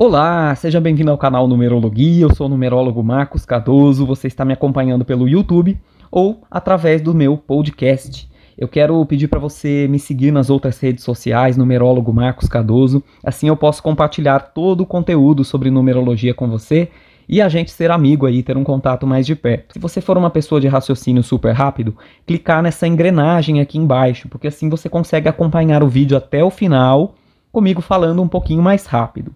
Olá, seja bem-vindo ao canal Numerologia. Eu sou o numerólogo Marcos Cardoso. Você está me acompanhando pelo YouTube ou através do meu podcast. Eu quero pedir para você me seguir nas outras redes sociais, numerólogo Marcos Cardoso. Assim eu posso compartilhar todo o conteúdo sobre numerologia com você e a gente ser amigo aí, ter um contato mais de perto. Se você for uma pessoa de raciocínio super rápido, clicar nessa engrenagem aqui embaixo, porque assim você consegue acompanhar o vídeo até o final, comigo falando um pouquinho mais rápido.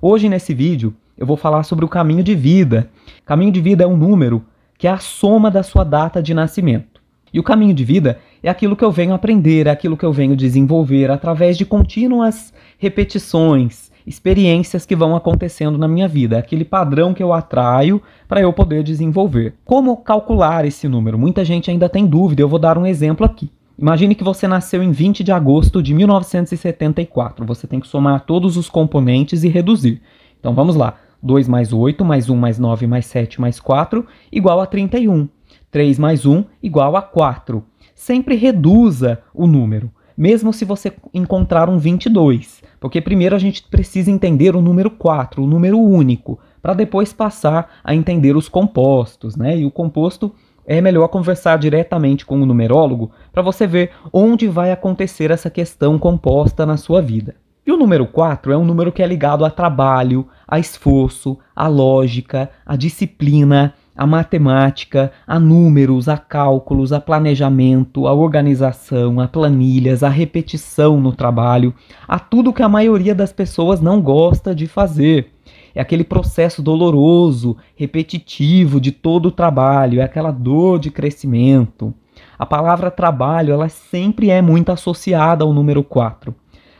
Hoje nesse vídeo eu vou falar sobre o caminho de vida. Caminho de vida é um número que é a soma da sua data de nascimento. E o caminho de vida é aquilo que eu venho aprender, é aquilo que eu venho desenvolver através de contínuas repetições, experiências que vão acontecendo na minha vida, é aquele padrão que eu atraio para eu poder desenvolver. Como calcular esse número? Muita gente ainda tem dúvida, eu vou dar um exemplo aqui. Imagine que você nasceu em 20 de agosto de 1974. Você tem que somar todos os componentes e reduzir. Então vamos lá. 2 mais 8, mais 1 mais 9, mais 7, mais 4, igual a 31. 3 mais 1, igual a 4. Sempre reduza o número, mesmo se você encontrar um 22. Porque primeiro a gente precisa entender o número 4, o número único, para depois passar a entender os compostos. Né? E o composto é melhor conversar diretamente com o numerólogo para você ver onde vai acontecer essa questão composta na sua vida. E o número 4 é um número que é ligado a trabalho, a esforço, a lógica, a disciplina, a matemática, a números, a cálculos, a planejamento, a organização, a planilhas, a repetição no trabalho, a tudo que a maioria das pessoas não gosta de fazer. É aquele processo doloroso, repetitivo de todo o trabalho, é aquela dor de crescimento. A palavra trabalho, ela sempre é muito associada ao número 4.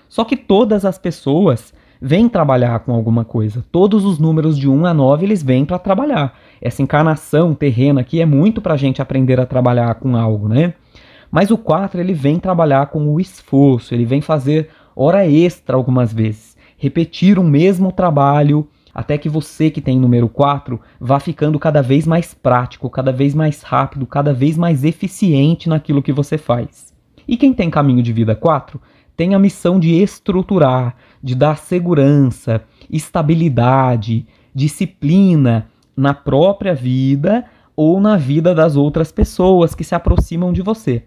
Só que todas as pessoas vêm trabalhar com alguma coisa. Todos os números de 1 a 9 eles vêm para trabalhar. Essa encarnação terrena aqui é muito para a gente aprender a trabalhar com algo, né? Mas o 4 ele vem trabalhar com o esforço, ele vem fazer hora extra algumas vezes, repetir o mesmo trabalho até que você que tem número 4 vá ficando cada vez mais prático, cada vez mais rápido, cada vez mais eficiente naquilo que você faz. E quem tem caminho de vida 4 tem a missão de estruturar, de dar segurança, estabilidade, disciplina na própria vida ou na vida das outras pessoas que se aproximam de você.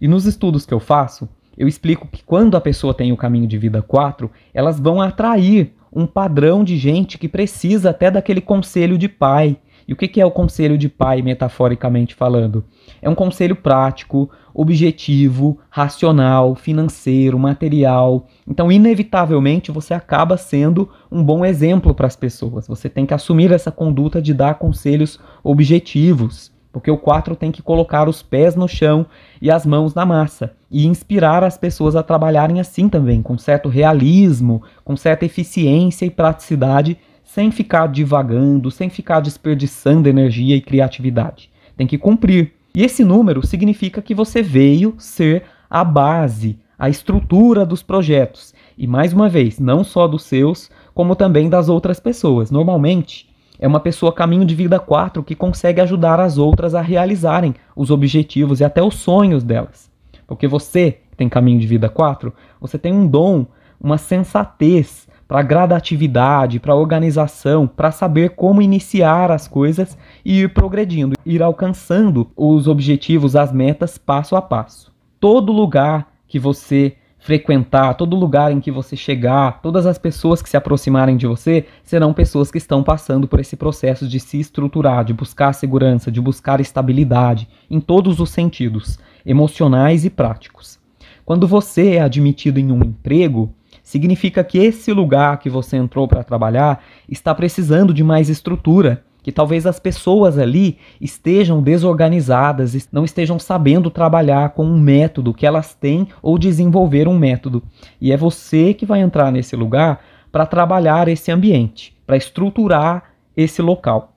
E nos estudos que eu faço, eu explico que quando a pessoa tem o caminho de vida 4, elas vão atrair um padrão de gente que precisa até daquele conselho de pai. E o que é o conselho de pai, metaforicamente falando? É um conselho prático, objetivo, racional, financeiro, material. Então, inevitavelmente, você acaba sendo um bom exemplo para as pessoas. Você tem que assumir essa conduta de dar conselhos objetivos. Porque o 4 tem que colocar os pés no chão e as mãos na massa e inspirar as pessoas a trabalharem assim também, com certo realismo, com certa eficiência e praticidade, sem ficar divagando, sem ficar desperdiçando energia e criatividade. Tem que cumprir. E esse número significa que você veio ser a base, a estrutura dos projetos. E mais uma vez, não só dos seus, como também das outras pessoas. Normalmente, é uma pessoa caminho de vida 4 que consegue ajudar as outras a realizarem os objetivos e até os sonhos delas. Porque você, que tem caminho de vida 4, você tem um dom, uma sensatez para gradatividade, para organização, para saber como iniciar as coisas e ir progredindo, ir alcançando os objetivos, as metas passo a passo. Todo lugar que você frequentar, todo lugar em que você chegar, todas as pessoas que se aproximarem de você serão pessoas que estão passando por esse processo de se estruturar, de buscar segurança, de buscar estabilidade, em todos os sentidos, emocionais e práticos. Quando você é admitido em um emprego, significa que esse lugar que você entrou para trabalhar está precisando de mais estrutura que talvez as pessoas ali estejam desorganizadas, não estejam sabendo trabalhar com um método que elas têm ou desenvolver um método. E é você que vai entrar nesse lugar para trabalhar esse ambiente, para estruturar esse local.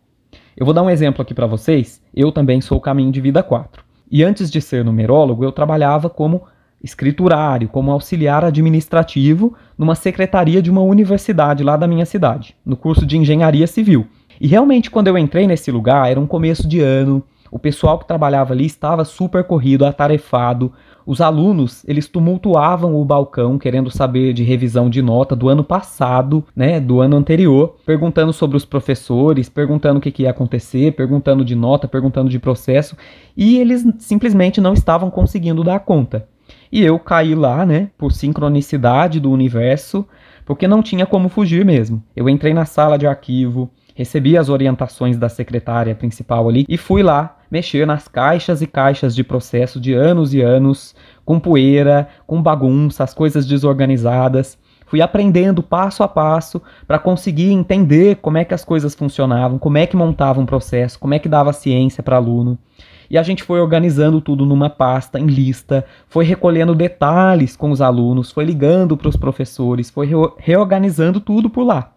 Eu vou dar um exemplo aqui para vocês. Eu também sou o caminho de vida 4. E antes de ser numerólogo, eu trabalhava como escriturário, como auxiliar administrativo numa secretaria de uma universidade lá da minha cidade, no curso de engenharia civil. E realmente, quando eu entrei nesse lugar, era um começo de ano, o pessoal que trabalhava ali estava super corrido, atarefado, os alunos, eles tumultuavam o balcão querendo saber de revisão de nota do ano passado, né, do ano anterior, perguntando sobre os professores, perguntando o que, que ia acontecer, perguntando de nota, perguntando de processo, e eles simplesmente não estavam conseguindo dar conta. E eu caí lá, né, por sincronicidade do universo, porque não tinha como fugir mesmo. Eu entrei na sala de arquivo, recebi as orientações da secretária principal ali e fui lá mexer nas caixas e caixas de processo de anos e anos, com poeira, com bagunça, as coisas desorganizadas. Fui aprendendo passo a passo para conseguir entender como é que as coisas funcionavam, como é que montava um processo, como é que dava ciência para aluno. E a gente foi organizando tudo numa pasta, em lista, foi recolhendo detalhes com os alunos, foi ligando para os professores, foi reorganizando tudo por lá.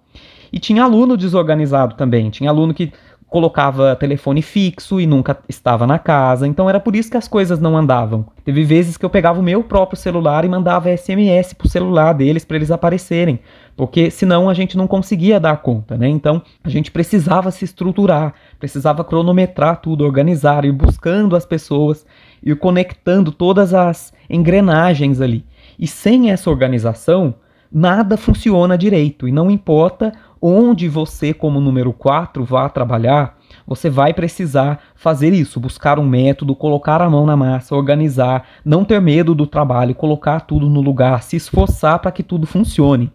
E tinha aluno desorganizado também, tinha aluno que colocava telefone fixo e nunca estava na casa, então era por isso que as coisas não andavam. Teve vezes que eu pegava o meu próprio celular e mandava SMS pro celular deles para eles aparecerem, porque senão a gente não conseguia dar conta, né? Então a gente precisava se estruturar, precisava cronometrar tudo, organizar, ir buscando as pessoas, ir conectando todas as engrenagens ali. E sem essa organização, nada funciona direito e não importa onde você, como número 4, vá trabalhar, você vai precisar fazer isso, buscar um método, colocar a mão na massa, organizar, não ter medo do trabalho, colocar tudo no lugar, se esforçar para que tudo funcione.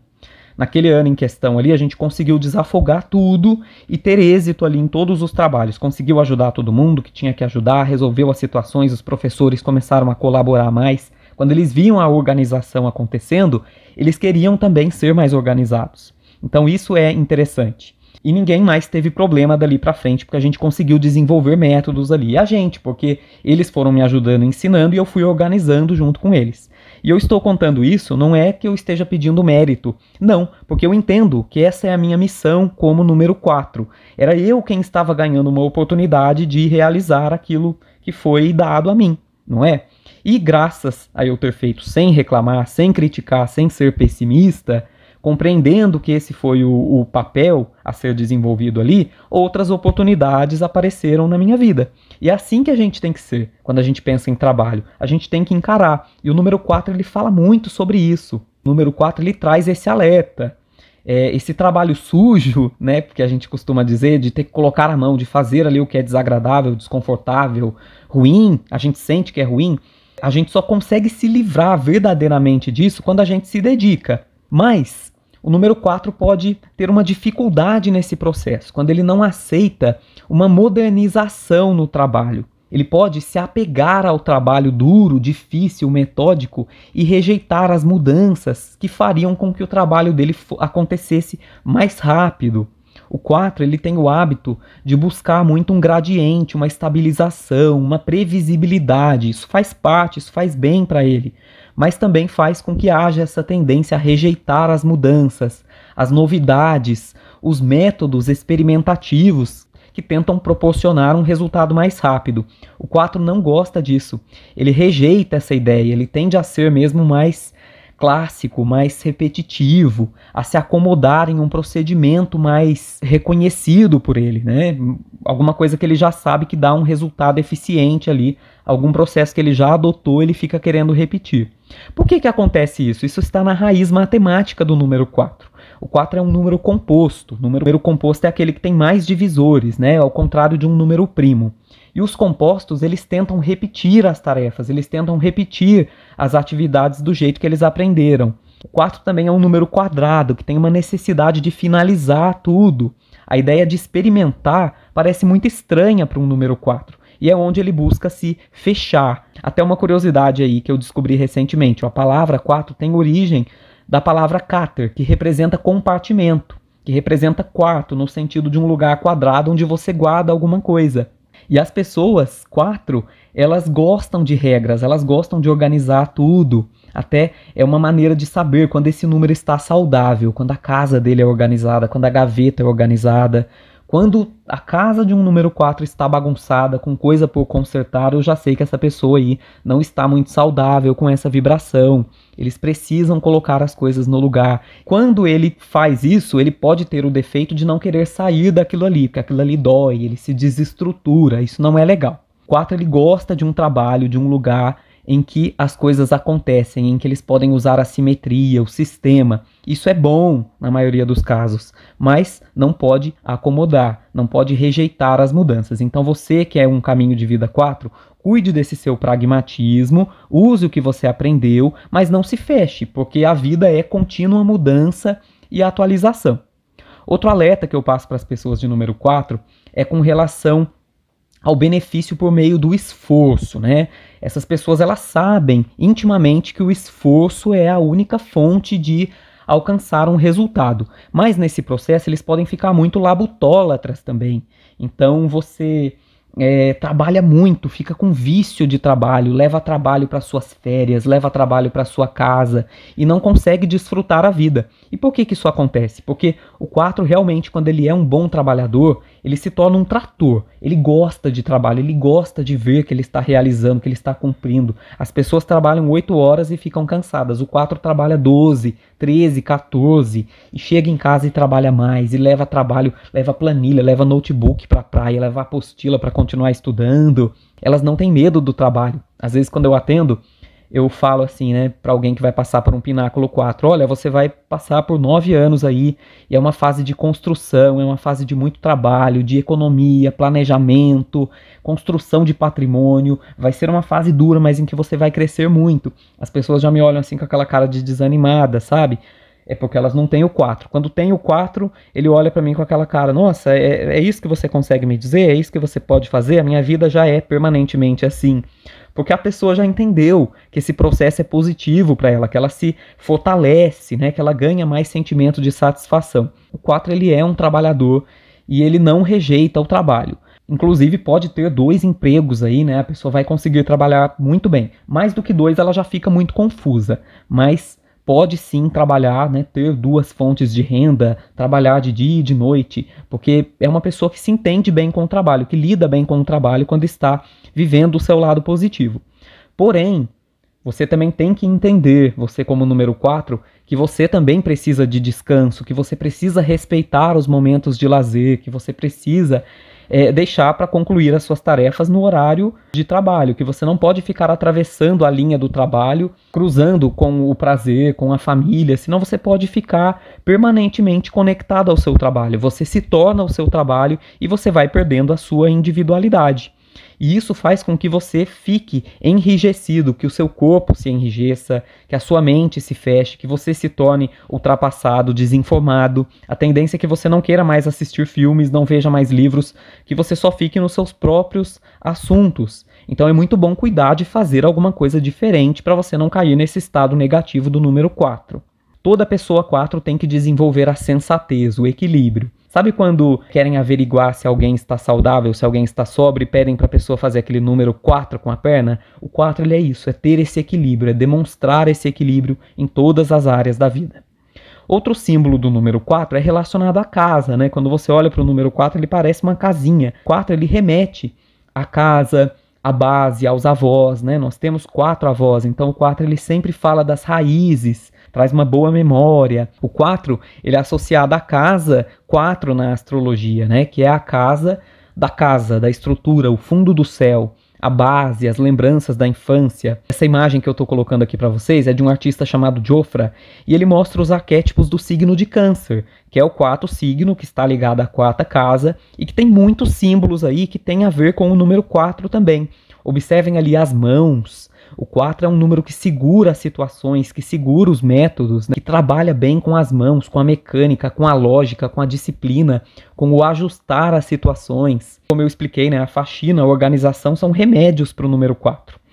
Naquele ano em questão ali, a gente conseguiu desafogar tudo e ter êxito ali em todos os trabalhos. Conseguiu ajudar todo mundo que tinha que ajudar, resolveu as situações, os professores começaram a colaborar mais. Quando eles viam a organização acontecendo, eles queriam também ser mais organizados. Então isso é interessante. E ninguém mais teve problema dali para frente, porque a gente conseguiu desenvolver métodos ali. E a gente, porque eles foram me ajudando, ensinando e eu fui organizando junto com eles. E eu estou contando isso não é que eu esteja pedindo mérito. Não, porque eu entendo que essa é a minha missão como número 4. Era eu quem estava ganhando uma oportunidade de realizar aquilo que foi dado a mim, não é? E graças a eu ter feito sem reclamar, sem criticar, sem ser pessimista, compreendendo que esse foi o, o, papel a ser desenvolvido ali, outras oportunidades apareceram na minha vida. E é assim que a gente tem que ser quando a gente pensa em trabalho. A gente tem que encarar. E o número 4 ele fala muito sobre isso. O número 4 ele traz esse alerta. É, esse trabalho sujo, né, porque a gente costuma dizer, de ter que colocar a mão, de fazer ali o que é desagradável, desconfortável, ruim, a gente sente que é ruim, a gente só consegue se livrar verdadeiramente disso quando a gente se dedica. Mas o número 4 pode ter uma dificuldade nesse processo, quando ele não aceita uma modernização no trabalho. Ele pode se apegar ao trabalho duro, difícil, metódico e rejeitar as mudanças que fariam com que o trabalho dele acontecesse mais rápido. O 4 ele tem o hábito de buscar muito um gradiente, uma estabilização, uma previsibilidade. Isso faz parte, isso faz bem para ele mas também faz com que haja essa tendência a rejeitar as mudanças, as novidades, os métodos experimentativos que tentam proporcionar um resultado mais rápido. O 4 não gosta disso. Ele rejeita essa ideia, ele tende a ser mesmo mais clássico, mais repetitivo, a se acomodar em um procedimento mais reconhecido por ele, né? Alguma coisa que ele já sabe que dá um resultado eficiente ali, algum processo que ele já adotou, ele fica querendo repetir. Por que que acontece isso? Isso está na raiz matemática do número 4. O 4 é um número composto. O número composto é aquele que tem mais divisores, né? Ao contrário de um número primo. E os compostos, eles tentam repetir as tarefas, eles tentam repetir as atividades do jeito que eles aprenderam. O 4 também é um número quadrado, que tem uma necessidade de finalizar tudo. A ideia de experimentar parece muito estranha para um número 4. E é onde ele busca se fechar. Até uma curiosidade aí que eu descobri recentemente: a palavra 4 tem origem da palavra cáter, que representa compartimento, que representa quarto, no sentido de um lugar quadrado onde você guarda alguma coisa. E as pessoas, quatro, elas gostam de regras, elas gostam de organizar tudo. Até é uma maneira de saber quando esse número está saudável, quando a casa dele é organizada, quando a gaveta é organizada. Quando a casa de um número 4 está bagunçada, com coisa por consertar, eu já sei que essa pessoa aí não está muito saudável com essa vibração. Eles precisam colocar as coisas no lugar. Quando ele faz isso, ele pode ter o defeito de não querer sair daquilo ali, porque aquilo ali dói, ele se desestrutura, isso não é legal. 4 ele gosta de um trabalho, de um lugar em que as coisas acontecem, em que eles podem usar a simetria, o sistema. Isso é bom na maioria dos casos, mas não pode acomodar, não pode rejeitar as mudanças. Então você que é um caminho de vida 4, cuide desse seu pragmatismo, use o que você aprendeu, mas não se feche, porque a vida é contínua mudança e atualização. Outro alerta que eu passo para as pessoas de número 4 é com relação ao benefício por meio do esforço, né? Essas pessoas elas sabem intimamente que o esforço é a única fonte de alcançar um resultado. Mas nesse processo eles podem ficar muito labutólatras também. Então você é, trabalha muito, fica com vício de trabalho, leva trabalho para suas férias, leva trabalho para sua casa e não consegue desfrutar a vida. E por que, que isso acontece? Porque o 4 realmente, quando ele é um bom trabalhador, ele se torna um trator. Ele gosta de trabalho, ele gosta de ver que ele está realizando, que ele está cumprindo. As pessoas trabalham 8 horas e ficam cansadas. O 4 trabalha 12, 13, 14 e chega em casa e trabalha mais e leva trabalho, leva planilha, leva notebook para praia, leva apostila para continuar estudando. Elas não têm medo do trabalho. Às vezes quando eu atendo, eu falo assim, né, para alguém que vai passar por um pináculo 4, olha, você vai passar por nove anos aí, e é uma fase de construção, é uma fase de muito trabalho, de economia, planejamento, construção de patrimônio, vai ser uma fase dura, mas em que você vai crescer muito. As pessoas já me olham assim com aquela cara de desanimada, sabe? É porque elas não têm o 4. Quando tem o 4, ele olha para mim com aquela cara: Nossa, é, é isso que você consegue me dizer? É isso que você pode fazer? A minha vida já é permanentemente assim. Porque a pessoa já entendeu que esse processo é positivo para ela, que ela se fortalece, né, que ela ganha mais sentimento de satisfação. O 4 ele é um trabalhador e ele não rejeita o trabalho. Inclusive pode ter dois empregos aí, né? A pessoa vai conseguir trabalhar muito bem. Mais do que dois, ela já fica muito confusa. Mas pode sim trabalhar, né, ter duas fontes de renda, trabalhar de dia e de noite, porque é uma pessoa que se entende bem com o trabalho, que lida bem com o trabalho quando está vivendo o seu lado positivo. Porém, você também tem que entender, você como número 4, que você também precisa de descanso, que você precisa respeitar os momentos de lazer, que você precisa é, deixar para concluir as suas tarefas no horário de trabalho, que você não pode ficar atravessando a linha do trabalho, cruzando com o prazer, com a família, senão você pode ficar permanentemente conectado ao seu trabalho. Você se torna o seu trabalho e você vai perdendo a sua individualidade. E isso faz com que você fique enrijecido, que o seu corpo se enrijeça, que a sua mente se feche, que você se torne ultrapassado, desinformado. A tendência é que você não queira mais assistir filmes, não veja mais livros, que você só fique nos seus próprios assuntos. Então é muito bom cuidar de fazer alguma coisa diferente para você não cair nesse estado negativo do número 4. Toda pessoa 4 tem que desenvolver a sensatez, o equilíbrio. Sabe quando querem averiguar se alguém está saudável, se alguém está sóbrio pedem para a pessoa fazer aquele número 4 com a perna? O 4 ele é isso, é ter esse equilíbrio, é demonstrar esse equilíbrio em todas as áreas da vida. Outro símbolo do número 4 é relacionado à casa, né? Quando você olha para o número 4, ele parece uma casinha. 4 ele remete à casa, à base, aos avós, né? Nós temos quatro avós, então o 4 ele sempre fala das raízes, traz uma boa memória. O 4, ele é associado à casa 4 na astrologia, né? Que é a casa da casa, da estrutura, o fundo do céu, a base, as lembranças da infância. Essa imagem que eu estou colocando aqui para vocês é de um artista chamado Jofra e ele mostra os arquétipos do signo de Câncer, que é o quarto signo que está ligado à quarta casa e que tem muitos símbolos aí que tem a ver com o número 4 também. Observem ali as mãos, o 4 é um número que segura as situações, que segura os métodos, né? que trabalha bem com as mãos, com a mecânica, com a lógica, com a disciplina, com o ajustar as situações. Como eu expliquei, né? a faxina, a organização são remédios para o número 4.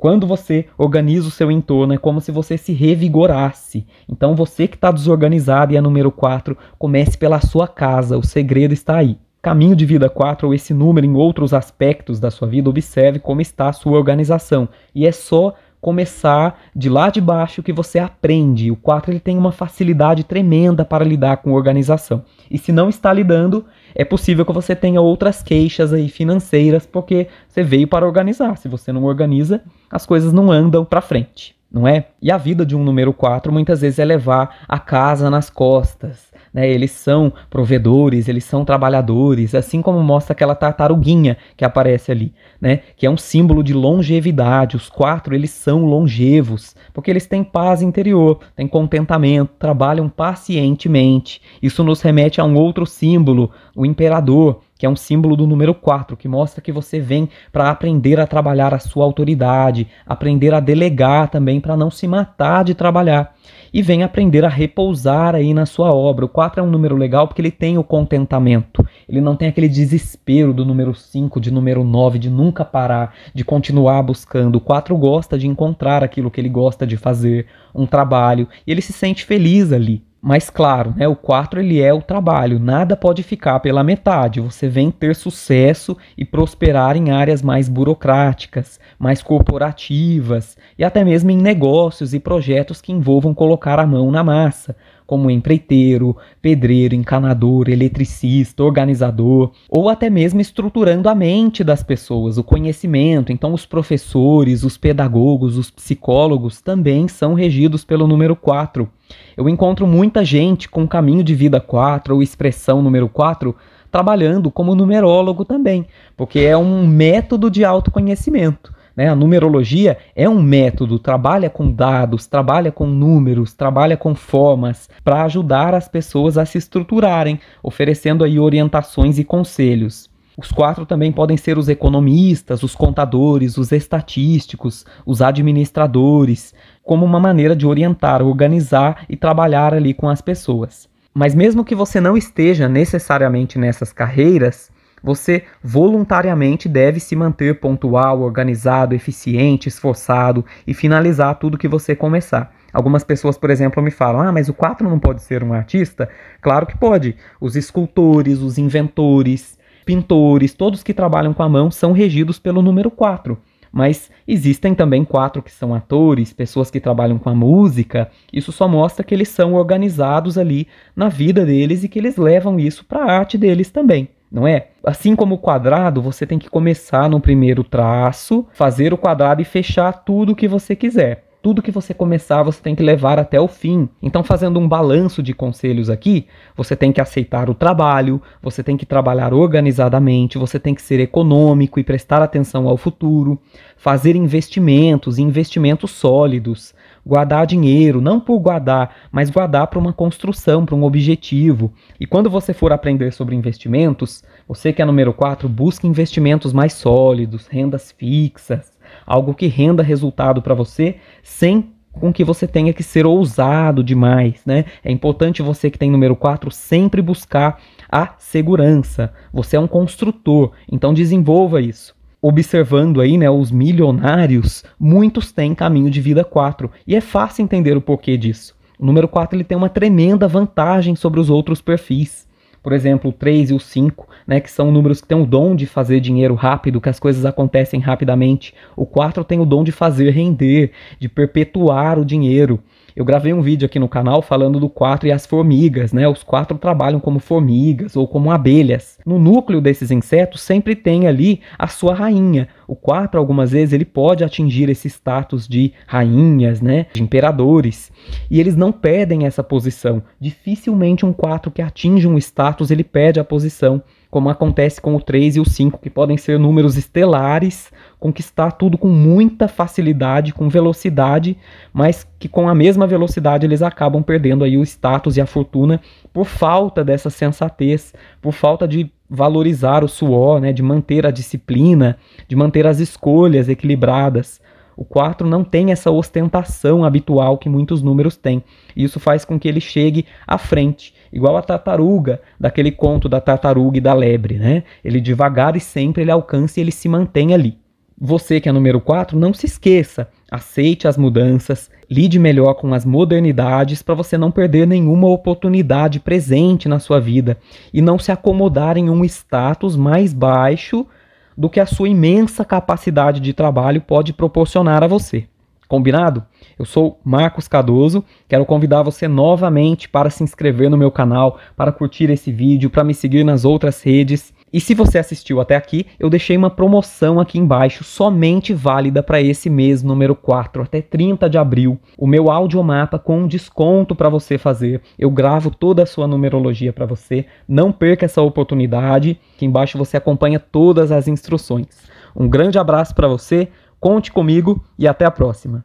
Quando você organiza o seu entorno, é como se você se revigorasse. Então, você que está desorganizado e é número 4, comece pela sua casa. O segredo está aí. Caminho de vida 4 ou esse número em outros aspectos da sua vida, observe como está a sua organização. E é só começar de lá de baixo que você aprende. O 4 ele tem uma facilidade tremenda para lidar com organização. E se não está lidando, é possível que você tenha outras queixas aí financeiras porque você veio para organizar. Se você não organiza, as coisas não andam para frente, não é? E a vida de um número 4 muitas vezes é levar a casa nas costas, né? Eles são provedores, eles são trabalhadores, assim como mostra aquela tartaruguinha que aparece ali, né? Que é um símbolo de longevidade. Os quatro, eles são longevos, porque eles têm paz interior, têm contentamento, trabalham pacientemente. Isso nos remete a um outro símbolo, o imperador, que é um símbolo do número 4, que mostra que você vem para aprender a trabalhar a sua autoridade, aprender a delegar também para não se matar de trabalhar. E vem aprender a repousar aí na sua obra. O 4 é um número legal porque ele tem o contentamento. Ele não tem aquele desespero do número 5, de número 9, de nunca parar, de continuar buscando. O 4 gosta de encontrar aquilo que ele gosta de fazer, um trabalho, e ele se sente feliz ali. Mas claro, né, o 4 ele é o trabalho, nada pode ficar pela metade. Você vem ter sucesso e prosperar em áreas mais burocráticas, mais corporativas e até mesmo em negócios e projetos que envolvam colocar a mão na massa, como empreiteiro, pedreiro, encanador, eletricista, organizador, ou até mesmo estruturando a mente das pessoas, o conhecimento. Então, os professores, os pedagogos, os psicólogos também são regidos pelo número 4. Eu encontro muita gente com caminho de vida 4 ou expressão número 4 trabalhando como numerólogo também, porque é um método de autoconhecimento. Né? A numerologia é um método, trabalha com dados, trabalha com números, trabalha com formas para ajudar as pessoas a se estruturarem, oferecendo aí orientações e conselhos. Os quatro também podem ser os economistas, os contadores, os estatísticos, os administradores, como uma maneira de orientar, organizar e trabalhar ali com as pessoas. Mas mesmo que você não esteja necessariamente nessas carreiras, você voluntariamente deve se manter pontual, organizado, eficiente, esforçado e finalizar tudo que você começar. Algumas pessoas, por exemplo, me falam: ah, mas o 4 não pode ser um artista? Claro que pode. Os escultores, os inventores, pintores, todos que trabalham com a mão são regidos pelo número 4. Mas existem também quatro que são atores, pessoas que trabalham com a música. Isso só mostra que eles são organizados ali na vida deles e que eles levam isso para a arte deles também não é? Assim como o quadrado, você tem que começar no primeiro traço, fazer o quadrado e fechar tudo o que você quiser. Tudo que você começar, você tem que levar até o fim. Então, fazendo um balanço de conselhos aqui, você tem que aceitar o trabalho, você tem que trabalhar organizadamente, você tem que ser econômico e prestar atenção ao futuro, fazer investimentos, investimentos sólidos, guardar dinheiro, não por guardar, mas guardar para uma construção, para um objetivo. E quando você for aprender sobre investimentos, você que é número 4, busque investimentos mais sólidos, rendas fixas, algo que renda resultado para você sem com que você tenha que ser ousado demais, né? É importante você que tem número 4 sempre buscar a segurança. Você é um construtor, então desenvolva isso observando aí, né, os milionários, muitos têm caminho de vida 4. E é fácil entender o porquê disso. O número 4 ele tem uma tremenda vantagem sobre os outros perfis. Por exemplo, o 3 e o 5, né, que são números que têm o dom de fazer dinheiro rápido, que as coisas acontecem rapidamente. O 4 tem o dom de fazer render, de perpetuar o dinheiro. Eu gravei um vídeo aqui no canal falando do 4 e as formigas, né? Os quatro trabalham como formigas ou como abelhas. No núcleo desses insetos sempre tem ali a sua rainha. O 4, algumas vezes, ele pode atingir esse status de rainhas, né? De imperadores. E eles não perdem essa posição. Dificilmente um 4 que atinge um status, ele perde a posição como acontece com o 3 e o 5, que podem ser números estelares, conquistar tudo com muita facilidade, com velocidade, mas que com a mesma velocidade eles acabam perdendo aí o status e a fortuna por falta dessa sensatez, por falta de valorizar o suor, né, de manter a disciplina, de manter as escolhas equilibradas. O 4 não tem essa ostentação habitual que muitos números têm. Isso faz com que ele chegue à frente, igual a tartaruga, daquele conto da tartaruga e da lebre, né? Ele devagar e sempre ele alcança e ele se mantém ali. Você que é número 4, não se esqueça, aceite as mudanças, lide melhor com as modernidades para você não perder nenhuma oportunidade presente na sua vida e não se acomodar em um status mais baixo do que a sua imensa capacidade de trabalho pode proporcionar a você. Combinado? Eu sou Marcos Cardoso, quero convidar você novamente para se inscrever no meu canal, para curtir esse vídeo, para me seguir nas outras redes. E se você assistiu até aqui, eu deixei uma promoção aqui embaixo, somente válida para esse mês número 4, até 30 de abril. O meu audiomapa com um desconto para você fazer. Eu gravo toda a sua numerologia para você. Não perca essa oportunidade. Aqui embaixo você acompanha todas as instruções. Um grande abraço para você, conte comigo e até a próxima.